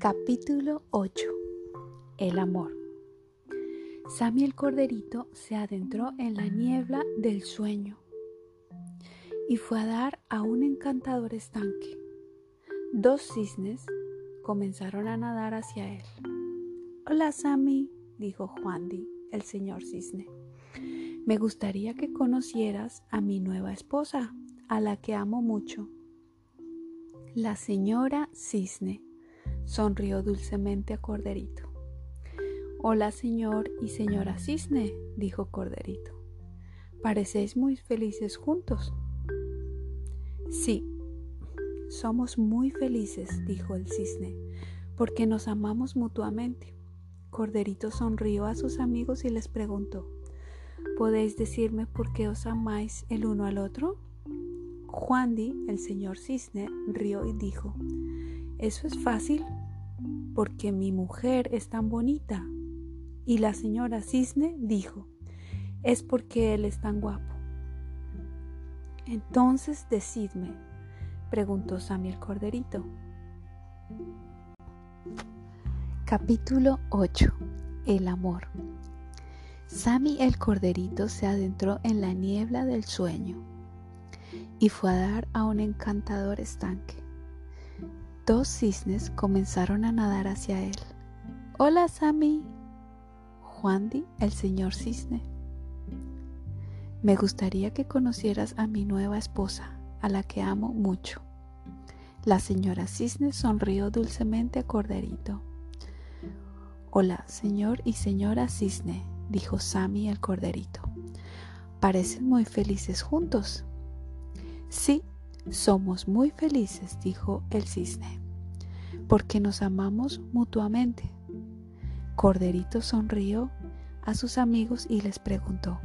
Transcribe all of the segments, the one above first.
Capítulo 8 El amor Sammy el corderito se adentró en la niebla del sueño y fue a dar a un encantador estanque. Dos cisnes comenzaron a nadar hacia él. Hola Sammy, dijo Juandi, el señor cisne. Me gustaría que conocieras a mi nueva esposa, a la que amo mucho. La señora cisne sonrió dulcemente a Corderito. Hola, señor y señora Cisne, dijo Corderito. Parecéis muy felices juntos. Sí, somos muy felices, dijo el cisne, porque nos amamos mutuamente. Corderito sonrió a sus amigos y les preguntó, ¿podéis decirme por qué os amáis el uno al otro? Juandi, el señor cisne, rió y dijo, eso es fácil porque mi mujer es tan bonita. Y la señora cisne dijo, es porque él es tan guapo. Entonces decidme, preguntó Sammy el corderito. Capítulo 8. El amor. Sammy el corderito se adentró en la niebla del sueño y fue a dar a un encantador estanque. Dos cisnes comenzaron a nadar hacia él. Hola, Sammy. Juandi, el señor cisne. Me gustaría que conocieras a mi nueva esposa, a la que amo mucho. La señora cisne sonrió dulcemente a Corderito. Hola, señor y señora cisne, dijo Sammy el corderito. Parecen muy felices juntos. Sí, somos muy felices, dijo el cisne, porque nos amamos mutuamente. Corderito sonrió a sus amigos y les preguntó,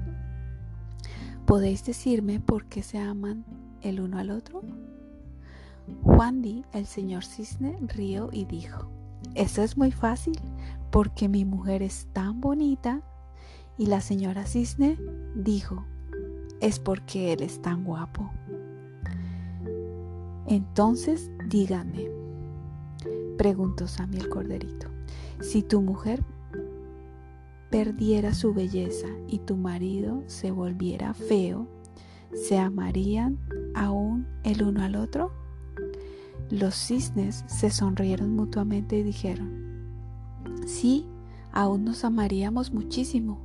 ¿podéis decirme por qué se aman el uno al otro? Juan Di, el señor cisne, rió y dijo, eso es muy fácil, porque mi mujer es tan bonita. Y la señora cisne dijo, es porque él es tan guapo. Entonces dígame, preguntó Sammy el corderito, si tu mujer perdiera su belleza y tu marido se volviera feo, ¿se amarían aún el uno al otro? Los cisnes se sonrieron mutuamente y dijeron, sí, aún nos amaríamos muchísimo.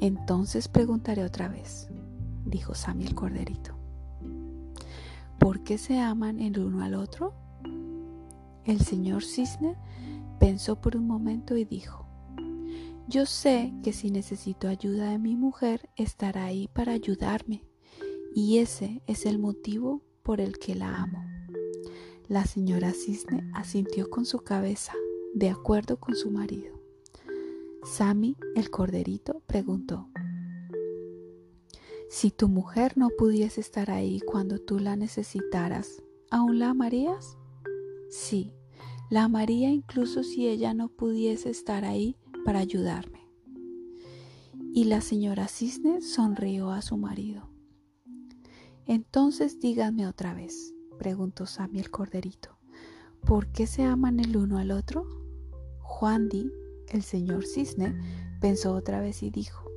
Entonces preguntaré otra vez, dijo Sammy el corderito. ¿Por qué se aman el uno al otro? El señor Cisne pensó por un momento y dijo, yo sé que si necesito ayuda de mi mujer, estará ahí para ayudarme, y ese es el motivo por el que la amo. La señora Cisne asintió con su cabeza, de acuerdo con su marido. Sammy, el corderito, preguntó, si tu mujer no pudiese estar ahí cuando tú la necesitaras, ¿aún la amarías? Sí, la amaría incluso si ella no pudiese estar ahí para ayudarme. Y la señora Cisne sonrió a su marido. Entonces díganme otra vez, preguntó Sammy el corderito, ¿por qué se aman el uno al otro? Juan Di, el señor Cisne, pensó otra vez y dijo,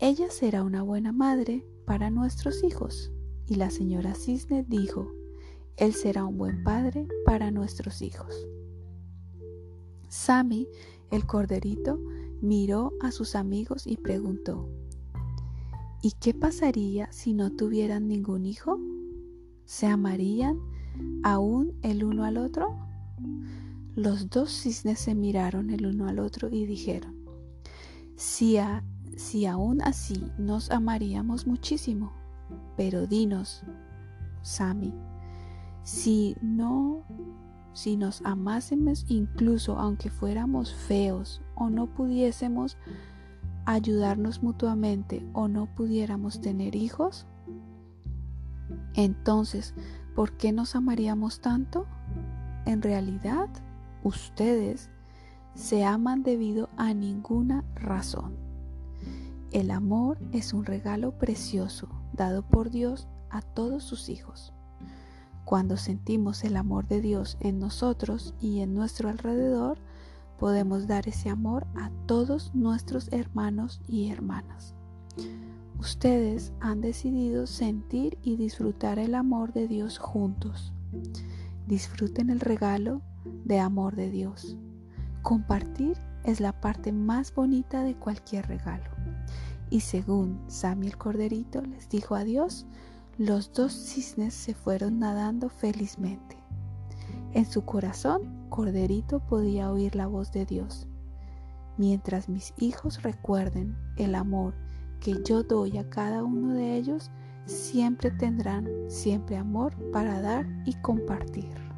ella será una buena madre para nuestros hijos. Y la señora Cisne dijo, Él será un buen padre para nuestros hijos. Sammy, el corderito, miró a sus amigos y preguntó, ¿Y qué pasaría si no tuvieran ningún hijo? ¿Se amarían aún el uno al otro? Los dos cisnes se miraron el uno al otro y dijeron, si a si aún así nos amaríamos muchísimo. Pero dinos, Sami, si no, si nos amásemos incluso aunque fuéramos feos o no pudiésemos ayudarnos mutuamente o no pudiéramos tener hijos, entonces, ¿por qué nos amaríamos tanto? En realidad, ustedes se aman debido a ninguna razón. El amor es un regalo precioso dado por Dios a todos sus hijos. Cuando sentimos el amor de Dios en nosotros y en nuestro alrededor, podemos dar ese amor a todos nuestros hermanos y hermanas. Ustedes han decidido sentir y disfrutar el amor de Dios juntos. Disfruten el regalo de amor de Dios. Compartir es la parte más bonita de cualquier regalo. Y según Sammy el Corderito les dijo adiós, los dos cisnes se fueron nadando felizmente. En su corazón, Corderito podía oír la voz de Dios. Mientras mis hijos recuerden el amor que yo doy a cada uno de ellos, siempre tendrán siempre amor para dar y compartir.